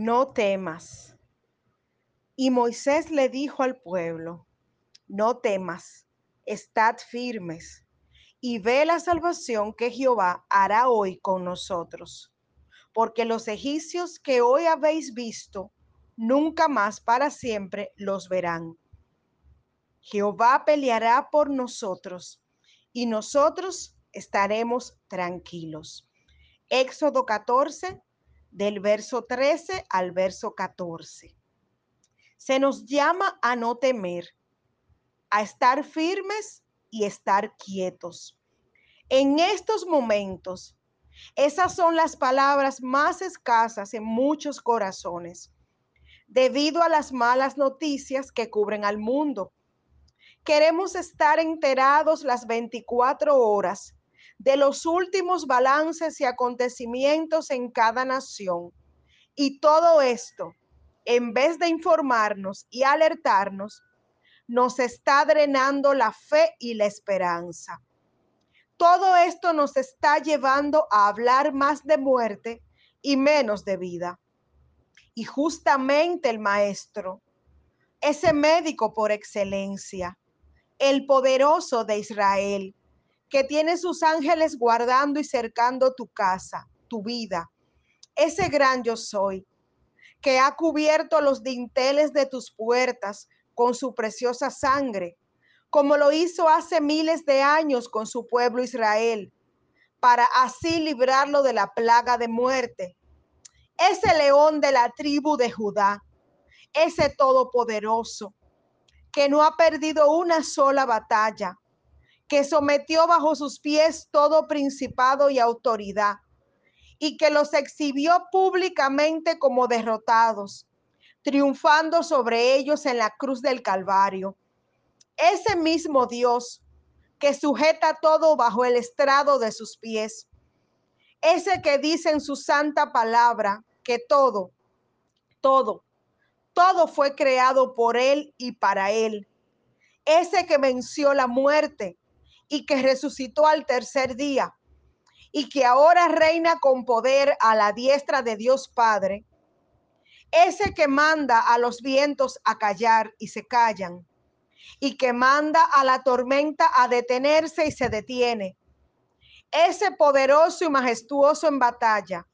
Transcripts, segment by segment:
no temas. Y Moisés le dijo al pueblo, no temas, estad firmes y ve la salvación que Jehová hará hoy con nosotros. Porque los egipcios que hoy habéis visto, nunca más para siempre los verán. Jehová peleará por nosotros y nosotros estaremos tranquilos. Éxodo 14, del verso 13 al verso 14. Se nos llama a no temer, a estar firmes y estar quietos. En estos momentos, esas son las palabras más escasas en muchos corazones, debido a las malas noticias que cubren al mundo. Queremos estar enterados las 24 horas de los últimos balances y acontecimientos en cada nación. Y todo esto, en vez de informarnos y alertarnos, nos está drenando la fe y la esperanza. Todo esto nos está llevando a hablar más de muerte y menos de vida. Y justamente el maestro, ese médico por excelencia, el poderoso de Israel, que tiene sus ángeles guardando y cercando tu casa, tu vida. Ese gran yo soy, que ha cubierto los dinteles de tus puertas con su preciosa sangre, como lo hizo hace miles de años con su pueblo Israel, para así librarlo de la plaga de muerte. Ese león de la tribu de Judá, ese todopoderoso, que no ha perdido una sola batalla, que sometió bajo sus pies todo principado y autoridad, y que los exhibió públicamente como derrotados, triunfando sobre ellos en la cruz del Calvario. Ese mismo Dios que sujeta todo bajo el estrado de sus pies. Ese que dice en su santa palabra que todo, todo, todo fue creado por Él y para Él. Ese que venció la muerte y que resucitó al tercer día y que ahora reina con poder a la diestra de Dios Padre, ese que manda a los vientos a callar y se callan, y que manda a la tormenta a detenerse y se detiene, ese poderoso y majestuoso en batalla,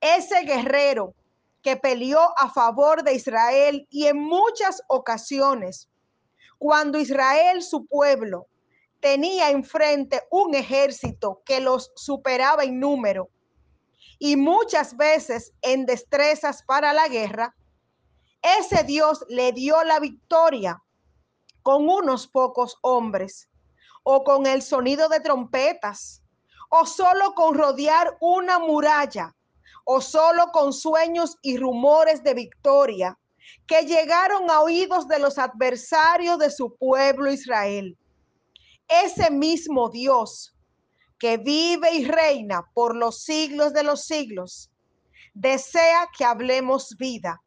ese guerrero que peleó a favor de Israel y en muchas ocasiones, cuando Israel, su pueblo, tenía enfrente un ejército que los superaba en número. Y muchas veces en destrezas para la guerra, ese Dios le dio la victoria con unos pocos hombres o con el sonido de trompetas o solo con rodear una muralla o solo con sueños y rumores de victoria que llegaron a oídos de los adversarios de su pueblo Israel ese mismo Dios que vive y reina por los siglos de los siglos, desea que hablemos vida.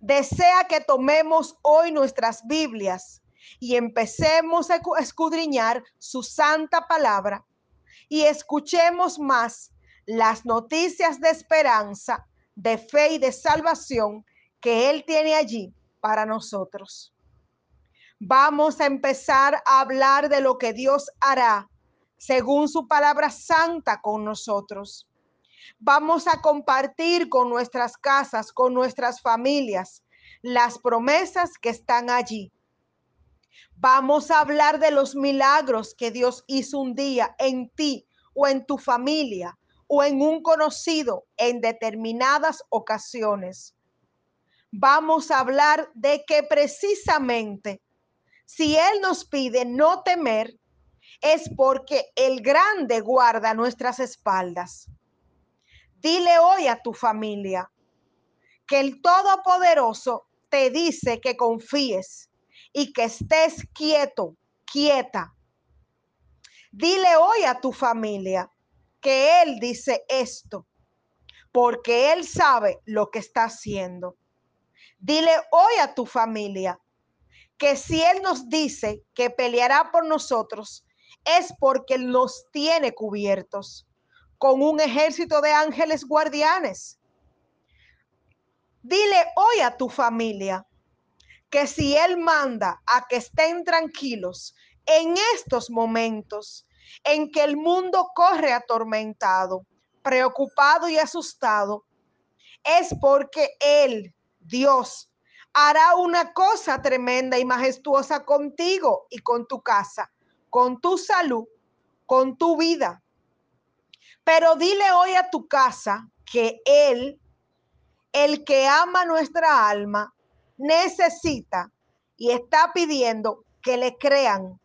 Desea que tomemos hoy nuestras Biblias y empecemos a escudriñar su santa palabra y escuchemos más las noticias de esperanza, de fe y de salvación que Él tiene allí para nosotros vamos a empezar a hablar de lo que Dios hará según su palabra santa con nosotros. Vamos a compartir con nuestras casas, con nuestras familias, las promesas que están allí. Vamos a hablar de los milagros que Dios hizo un día en ti o en tu familia o en un conocido en determinadas ocasiones. Vamos a hablar de que precisamente si Él nos pide no temer, es porque el grande guarda nuestras espaldas. Dile hoy a tu familia que el Todopoderoso te dice que confíes y que estés quieto, quieta. Dile hoy a tu familia que Él dice esto, porque Él sabe lo que está haciendo. Dile hoy a tu familia que si Él nos dice que peleará por nosotros, es porque nos tiene cubiertos con un ejército de ángeles guardianes. Dile hoy a tu familia que si Él manda a que estén tranquilos en estos momentos en que el mundo corre atormentado, preocupado y asustado, es porque Él, Dios, hará una cosa tremenda y majestuosa contigo y con tu casa, con tu salud, con tu vida. Pero dile hoy a tu casa que Él, el que ama nuestra alma, necesita y está pidiendo que le crean,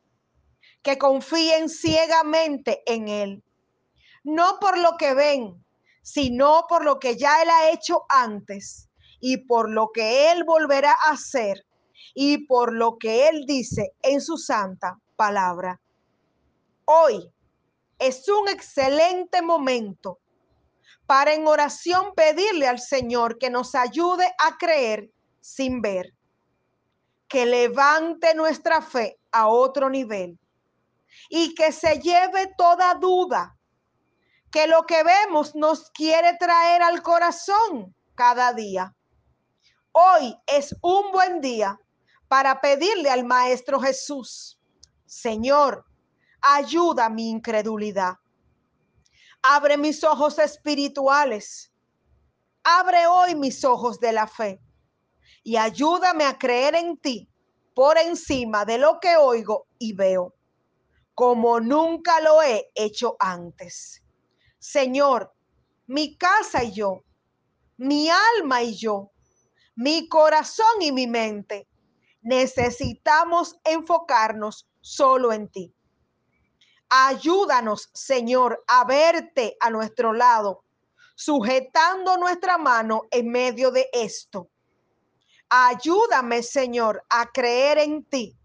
que confíen ciegamente en Él. No por lo que ven, sino por lo que ya Él ha hecho antes y por lo que Él volverá a hacer y por lo que Él dice en su santa palabra. Hoy es un excelente momento para en oración pedirle al Señor que nos ayude a creer sin ver, que levante nuestra fe a otro nivel y que se lleve toda duda que lo que vemos nos quiere traer al corazón cada día. Hoy es un buen día para pedirle al Maestro Jesús, Señor, ayuda mi incredulidad. Abre mis ojos espirituales. Abre hoy mis ojos de la fe y ayúdame a creer en ti por encima de lo que oigo y veo, como nunca lo he hecho antes. Señor, mi casa y yo, mi alma y yo, mi corazón y mi mente, necesitamos enfocarnos solo en ti. Ayúdanos, Señor, a verte a nuestro lado, sujetando nuestra mano en medio de esto. Ayúdame, Señor, a creer en ti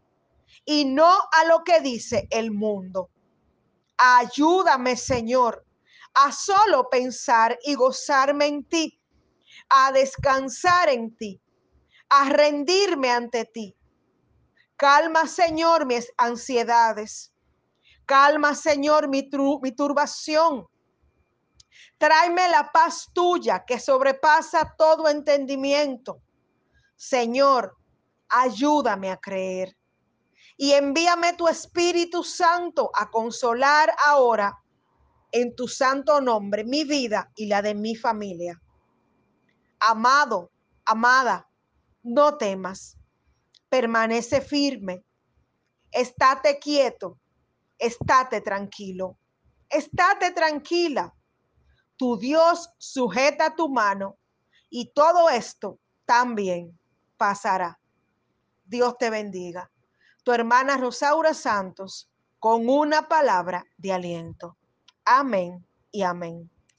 y no a lo que dice el mundo. Ayúdame, Señor, a solo pensar y gozarme en ti, a descansar en ti, a rendirme ante ti. Calma, Señor, mis ansiedades. Calma, Señor, mi, mi turbación. Tráeme la paz tuya que sobrepasa todo entendimiento. Señor, ayúdame a creer. Y envíame tu Espíritu Santo a consolar ahora en tu santo nombre mi vida y la de mi familia. Amado, amada, no temas, permanece firme, estate quieto, estate tranquilo, estate tranquila. Tu Dios sujeta tu mano y todo esto también pasará. Dios te bendiga. Tu hermana Rosaura Santos con una palabra de aliento. Amén y amén.